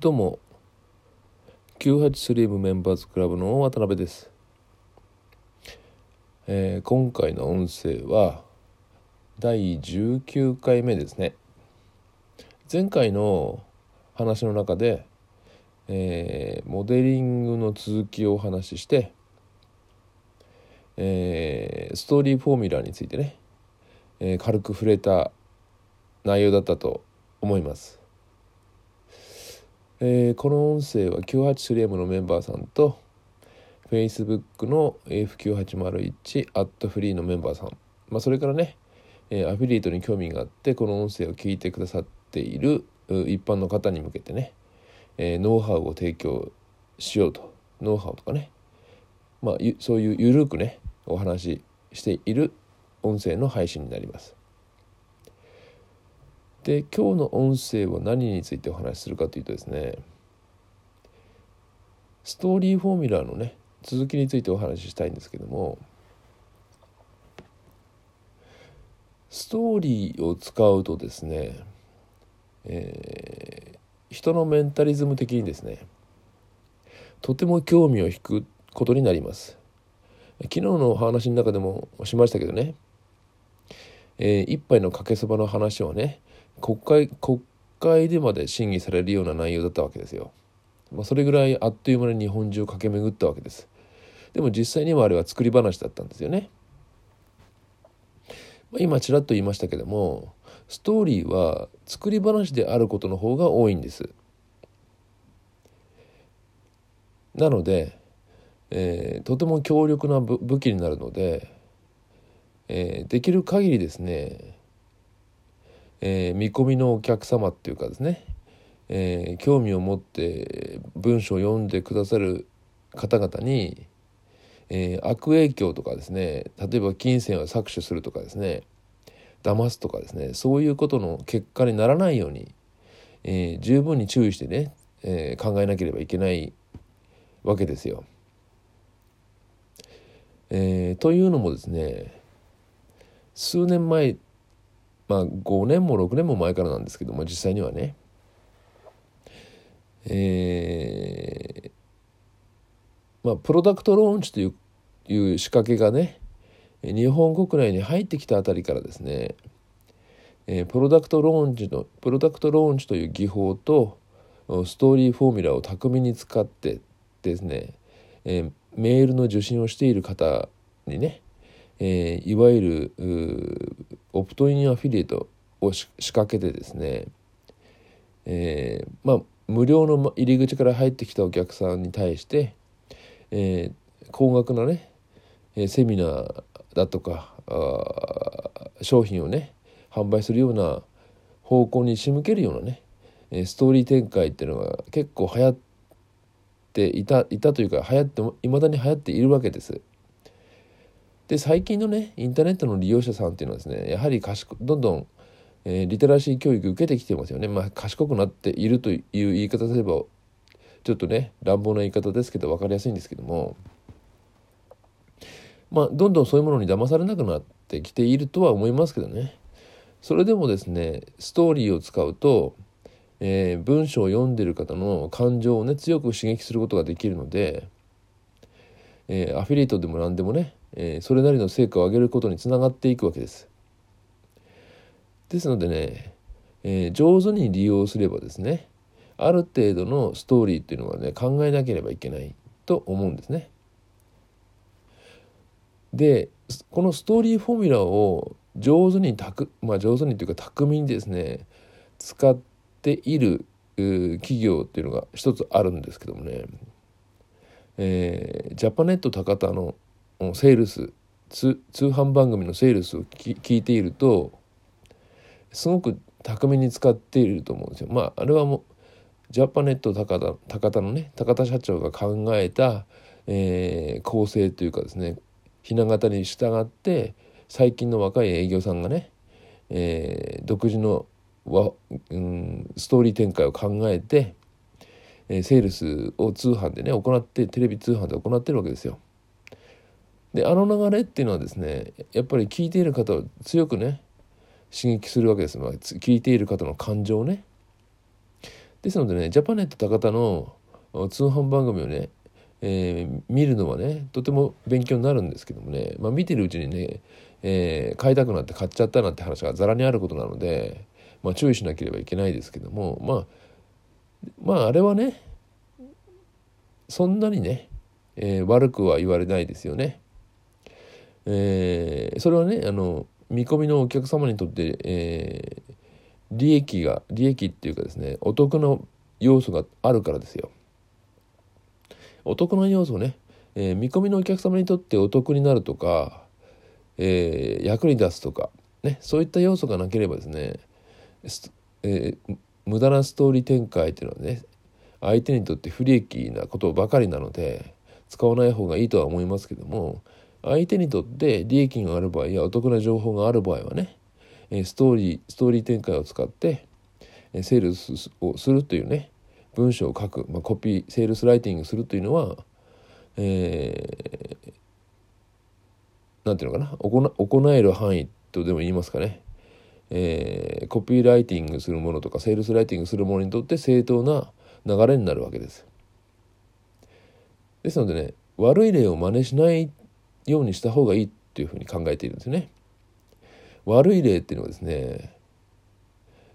どうも。983メンバーズクラブの渡辺です、えー、今回の音声は第19回目ですね。前回の話の中で、えー、モデリングの続きをお話しして、えー、ストーリーフォーミュラーについてね、え軽く触れた内容だったと思います。えー、この音声は 983M のメンバーさんと Facebook の F9801 アットフリーのメンバーさん、まあ、それからね、えー、アフィリエイトに興味があってこの音声を聞いてくださっている一般の方に向けてね、えー、ノウハウを提供しようと。ノウハウとかね、まあ、そういうゆるくねお話ししている音声の配信になります。で今日の音声は何についてお話しするかというとですねストーリーフォーミュラーのね続きについてお話ししたいんですけどもストーリーを使うとですね、えー、人のメンタリズム的にですねとても興味を引くことになります。昨日のお話の中でもしましたけどね、えー、一杯のかけそばの話をね国会国会でまで審議されるような内容だったわけですよ。まあ、それぐらいあっという間に日本中を駆け巡ったわけです。でも実際にはあれは作り話だったんですよね。まあ、今ちらっと言いましたけどもストーリーは作り話であることの方が多いんです。なので、えー、とても強力な武器になるので、えー、できる限りですねえー、見込みのお客様っていうかですね、えー、興味を持って文章を読んでくださる方々に、えー、悪影響とかですね例えば金銭を搾取するとかですね騙すとかですねそういうことの結果にならないように、えー、十分に注意してね、えー、考えなければいけないわけですよ。えー、というのもですね数年前まあ5年も6年も前からなんですけども実際にはね。えー、まあプロダクトローンチといういう仕掛けがね日本国内に入ってきたあたりからですね、えー、プロダクトローンチのプロダクトローンチという技法とストーリーフォーミュラを巧みに使ってですね、えー、メールの受信をしている方にねえー、いわゆるオプトインアフィリエイトを仕掛けてですね、えー、まあ無料の入り口から入ってきたお客さんに対して、えー、高額なねセミナーだとか商品をね販売するような方向に仕向けるようなねストーリー展開っていうのが結構流行っていたいたというか流行っていまだに流行っているわけです。で最近のねインターネットの利用者さんっていうのはですねやはり賢どんどん、えー、リテラシー教育受けてきてますよね。まあ、賢くなっているという言い方すればちょっとね乱暴な言い方ですけど分かりやすいんですけどもまあどんどんそういうものに騙されなくなってきているとは思いますけどね。それでもですねストーリーを使うと、えー、文章を読んでる方の感情をね強く刺激することができるので、えー、アフィリエイトでも何でもねえ、それなりの成果を上げることにつながっていくわけです。ですのでね、えー、上手に利用すればですねある程度のストーリーっていうのはね考えなければいけないと思うんですね。でこのストーリーフォーミュラを上手にたくまあ上手にというか巧みにですね使っている企業っていうのが一つあるんですけどもね、えー、ジャパネット高田のセールス通販番組のセールスを聞いているとすごく巧みに使っていると思うんですよ。まああれはもうジャパネット高田高田のね高田社長が考えた、えー、構成というかですねひな形に従って最近の若い営業さんがね、えー、独自のわ、うん、ストーリー展開を考えて、えー、セールスを通販でね行ってテレビ通販で行ってるわけですよ。であの流れっていうのはですねやっぱり聞いている方を強くね刺激するわけです、まあ、聞いている方の感情ねですのでねジャパネット高田の通販番組をね、えー、見るのはねとても勉強になるんですけどもね、まあ、見てるうちにね、えー、買いたくなって買っちゃったなんて話がざらにあることなので、まあ、注意しなければいけないですけどもまあまああれはねそんなにね、えー、悪くは言われないですよね。えー、それはねあの見込みのお客様にとって、えー、利益が利益っていうかですねお得な要素があるからですよ。お得な要素ね、えー、見込みのお客様にとってお得になるとか、えー、役に立つとか、ね、そういった要素がなければですね、えー、無駄なストーリー展開っていうのはね相手にとって不利益なことばかりなので使わない方がいいとは思いますけども相手にとって利益がある場合やお得な情報がある場合はねストーリーストーリー展開を使ってセールスをするというね文章を書く、まあ、コピーセールスライティングするというのは、えー、ていうのかな行行える範囲とでも言いますかね、えー、コピーライティングするものとかセールスライティングするものにとって正当な流れになるわけです。ですのでね悪い例を真似しないっようにした方がいいっていうふうに考えているんですね。悪い例っていうのはですね、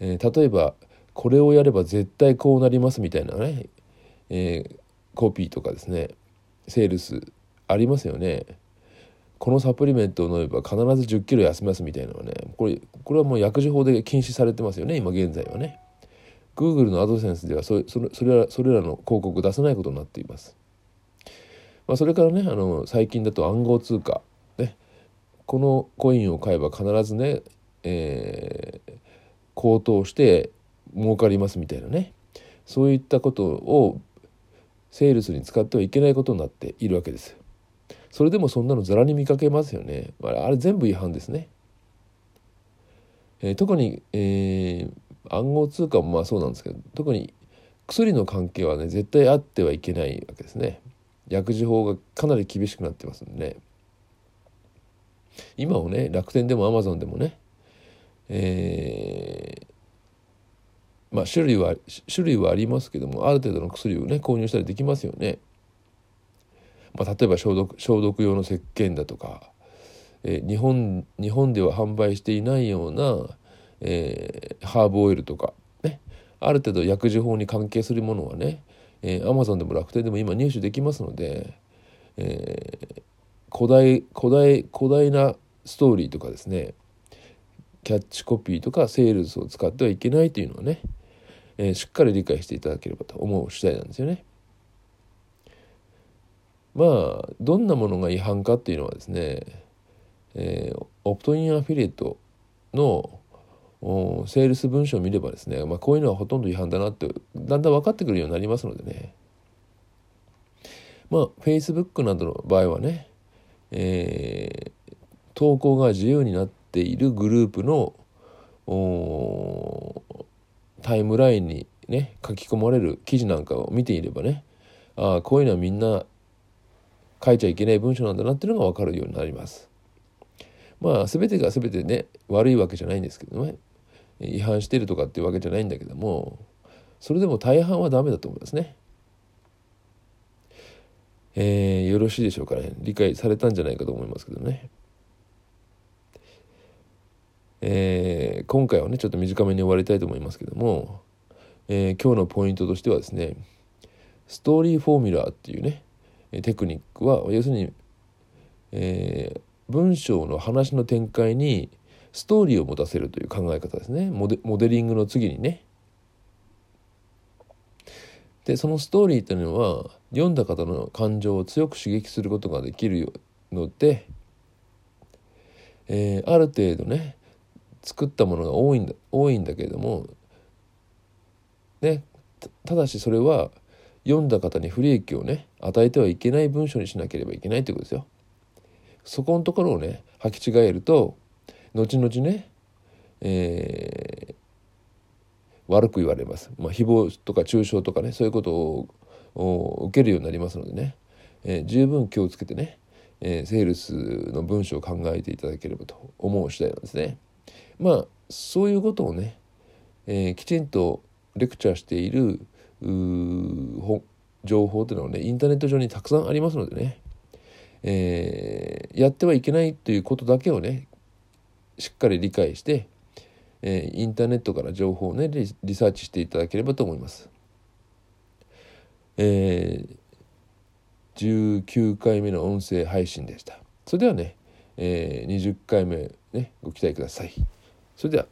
えー、例えばこれをやれば絶対こうなりますみたいなね、えー、コピーとかですねセールスありますよね。このサプリメントを飲めば必ず1 0キロ痩せますみたいなのはねこれこれはもう薬事法で禁止されてますよね今現在はね。Google のアドセンスではそそれそれらそれらの広告を出さないことになっています。まあ、それからねあの最近だと暗号通貨、ね、このコインを買えば必ずね、えー、高騰して儲かりますみたいなねそういったことをセールスに使ってはいけないことになっているわけです。それでもそんなのざらに見かけますよね。あれ全部違反ですね。えー、特に、えー、暗号通貨もまあそうなんですけど特に薬の関係はね絶対あってはいけないわけですね。薬事法がかなり厳しくなってますんでね今もね楽天でもアマゾンでもねえー、まあ種類は種類はありますけどもある程度の薬をね購入したりできますよね。まあ、例えば消毒消毒用の石鹸だとか、えー、日本日本では販売していないような、えー、ハーブオイルとかねある程度薬事法に関係するものはねえー、Amazon でも楽天でも今入手できますので、えー、古代古代古代なストーリーとかですねキャッチコピーとかセールスを使ってはいけないというのはね、えー、しっかり理解していただければと思う次第なんですよね。まあどんなものが違反かっていうのはですね、えー、オプトインアフィリエイトのおセールス文書を見ればですね、まあ、こういうのはほとんど違反だなってだんだん分かってくるようになりますのでねまあ Facebook などの場合はね、えー、投稿が自由になっているグループのタイムラインにね書き込まれる記事なんかを見ていればねああこういうのはみんな書いちゃいけない文章なんだなっていうのが分かるようになります。まあ全てが全てね悪いわけじゃないんですけどね違反してるとかっていうわけじゃないんだけどもそれでも大半はダメだと思いますね。えー、よろしいでしょうかね理解されたんじゃないかと思いますけどね。えー、今回はねちょっと短めに終わりたいと思いますけども、えー、今日のポイントとしてはですねストーリーフォーミュラーっていうねテクニックは要するに、えー、文章の話の展開にストーリーを持たせるという考え方ですねモデモデリングの次にね。でそのストーリーというのは読んだ方の感情を強く刺激することができるので、えー、ある程度ね作ったものが多いんだ多いんだけれどもねただしそれは読んだ方に不利益をね与えてはいけない文章にしなければいけないということですよ。そこのところをね履き違えると後々ね、えー、悪く言われます、まあ、誹謗とか中傷とかねそういうことを受けるようになりますのでね、えー、十分気をつけてね、えー、セールスの文章を考えていただければと思う次第なんですね。まあそういうことをね、えー、きちんとレクチャーしている情報というのはねインターネット上にたくさんありますのでね、えー、やってはいけないということだけをねしっかり理解して、えー、インターネットから情報をねリサーチしていただければと思います。えー、19回目の音声配信でした。それではね、えー、20回目ねご期待ください。それでは